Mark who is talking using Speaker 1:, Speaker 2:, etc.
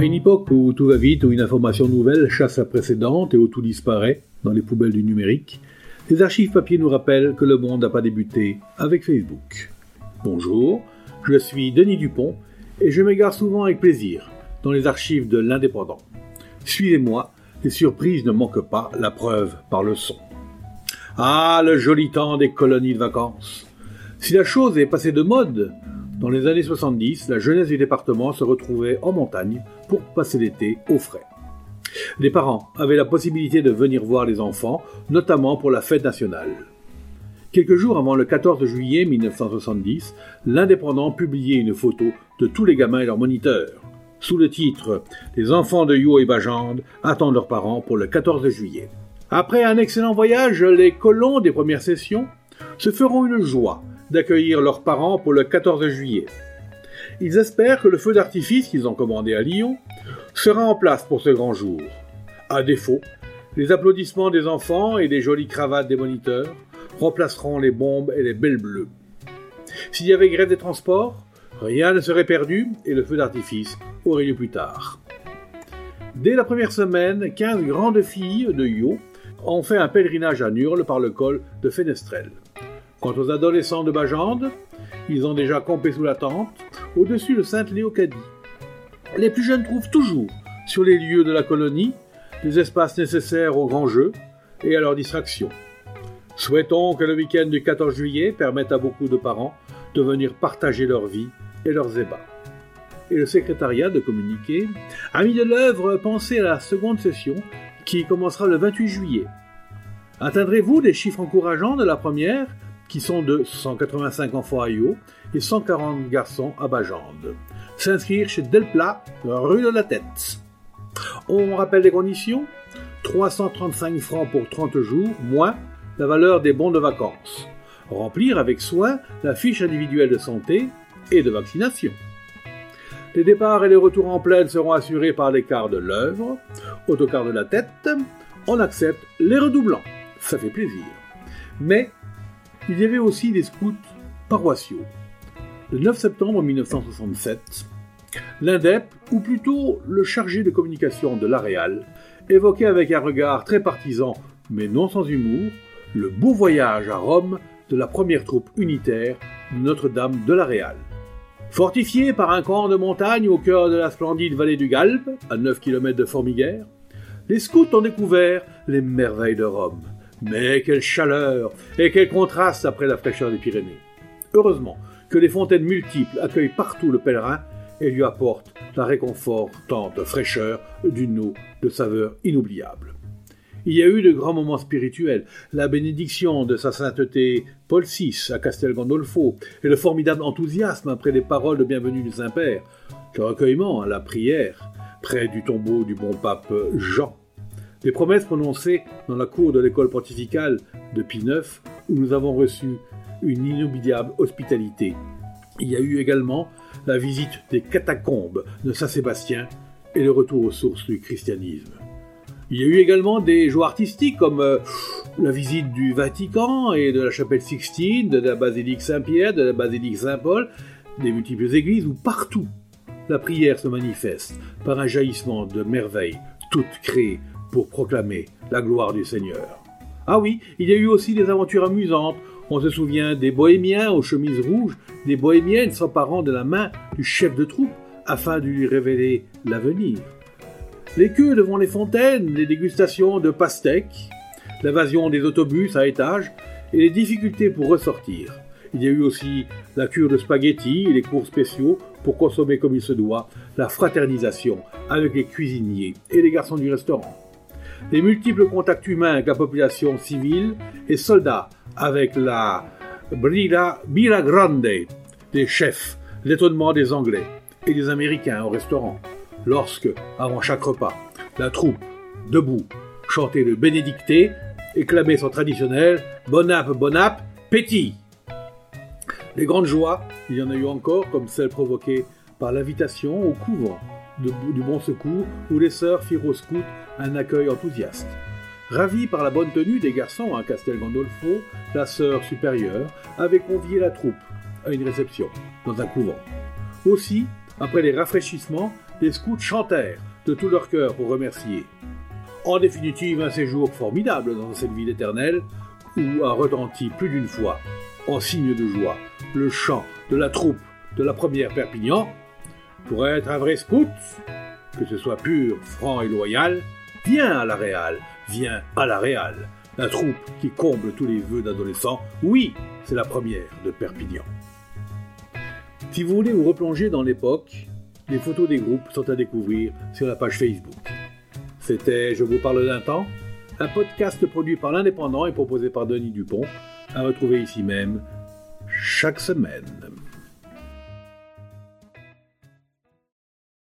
Speaker 1: À une époque où tout va vite, où une information nouvelle chasse la précédente et où tout disparaît dans les poubelles du numérique, les archives papier nous rappellent que le monde n'a pas débuté avec Facebook. Bonjour, je suis Denis Dupont et je m'égare souvent avec plaisir dans les archives de l'Indépendant. Suivez-moi, les surprises ne manquent pas, la preuve par le son. Ah, le joli temps des colonies de vacances. Si la chose est passée de mode, dans les années 70, la jeunesse du département se retrouvait en montagne pour passer l'été au frais. Les parents avaient la possibilité de venir voir les enfants, notamment pour la fête nationale. Quelques jours avant le 14 juillet 1970, l'Indépendant publiait une photo de tous les gamins et leurs moniteurs, sous le titre Les enfants de Yo et Bajande attendent leurs parents pour le 14 juillet. Après un excellent voyage, les colons des premières sessions se feront une joie d'accueillir leurs parents pour le 14 juillet. Ils espèrent que le feu d'artifice qu'ils ont commandé à Lyon sera en place pour ce grand jour. À défaut, les applaudissements des enfants et les jolies cravates des moniteurs remplaceront les bombes et les belles bleues. S'il y avait grève des transports, rien ne serait perdu et le feu d'artifice aurait lieu plus tard. Dès la première semaine, 15 grandes filles de Yo ont fait un pèlerinage à Nurle par le col de Fenestrelle. Quant aux adolescents de Bajande, ils ont déjà campé sous la tente, au-dessus de Sainte-Léocadie. Les plus jeunes trouvent toujours, sur les lieux de la colonie, les espaces nécessaires aux grands jeux et à leur distraction. Souhaitons que le week-end du 14 juillet permette à beaucoup de parents de venir partager leur vie et leurs ébats. Et le secrétariat de communiquer a mis de l'œuvre pensée à la seconde session qui commencera le 28 juillet. Atteindrez-vous des chiffres encourageants de la première qui sont de 185 enfants à Yo et 140 garçons à Bajande s'inscrire chez Delplat, rue de la Tête. On rappelle les conditions 335 francs pour 30 jours, moins la valeur des bons de vacances. Remplir avec soin la fiche individuelle de santé et de vaccination. Les départs et les retours en pleine seront assurés par les cars de l'œuvre, autocar de la tête. On accepte les redoublants. Ça fait plaisir. Mais il y avait aussi des scouts paroissiaux. Le 9 septembre 1967, l'INDEP, ou plutôt le chargé de communication de l'Aréal, évoquait avec un regard très partisan, mais non sans humour, le beau voyage à Rome de la première troupe unitaire Notre-Dame de l'Aréal. Fortifié par un camp de montagne au cœur de la splendide vallée du Galpe, à 9 km de Formiguère, les scouts ont découvert les merveilles de Rome. Mais quelle chaleur et quel contraste après la fraîcheur des Pyrénées. Heureusement, que les fontaines multiples accueillent partout le pèlerin et lui apportent la réconfortante fraîcheur d'une eau de saveur inoubliable. Il y a eu de grands moments spirituels, la bénédiction de sa sainteté Paul VI à Castel Gandolfo, et le formidable enthousiasme après les paroles de bienvenue du Saint-Père, le recueillement à la prière près du tombeau du bon pape Jean, les promesses prononcées dans la cour de l'école pontificale de Pie IX, où nous avons reçu une inoubliable hospitalité. Il y a eu également la visite des catacombes de Saint-Sébastien et le retour aux sources du christianisme. Il y a eu également des joies artistiques comme euh, la visite du Vatican et de la chapelle Sixtine, de la basilique Saint-Pierre, de la basilique Saint-Paul, des multiples églises où partout la prière se manifeste par un jaillissement de merveilles, toutes créées pour proclamer la gloire du Seigneur. Ah oui, il y a eu aussi des aventures amusantes on se souvient des bohémiens aux chemises rouges, des bohémiennes s'emparant de la main du chef de troupe afin de lui révéler l'avenir. Les queues devant les fontaines, les dégustations de pastèques, l'invasion des autobus à étage et les difficultés pour ressortir. Il y a eu aussi la cure de spaghettis et les cours spéciaux pour consommer comme il se doit, la fraternisation avec les cuisiniers et les garçons du restaurant. Les multiples contacts humains avec la population civile et soldats avec la Brila, Bira Grande des chefs, l'étonnement des Anglais et des Américains au restaurant, lorsque, avant chaque repas, la troupe, debout, chantait le bénédicté et clamait son traditionnel Bonap, Bonap, Petit. Les grandes joies, il y en a eu encore, comme celle provoquée par l'invitation au du Bon Secours, où les sœurs firent aux scouts un accueil enthousiaste. Ravi par la bonne tenue des garçons à Castel Gandolfo, la sœur supérieure avait convié la troupe à une réception dans un couvent. Aussi, après les rafraîchissements, les scouts chantèrent de tout leur cœur pour remercier. En définitive, un séjour formidable dans cette ville éternelle où a retenti plus d'une fois, en signe de joie, le chant de la troupe de la première Perpignan. Pour être un vrai scout, que ce soit pur, franc et loyal, viens à la Réal, viens à la Réal, la troupe qui comble tous les vœux d'adolescents. Oui, c'est la première de Perpignan. Si vous voulez vous replonger dans l'époque, les photos des groupes sont à découvrir sur la page Facebook. C'était Je vous parle d'un temps, un podcast produit par l'Indépendant et proposé par Denis Dupont, à retrouver ici même chaque semaine.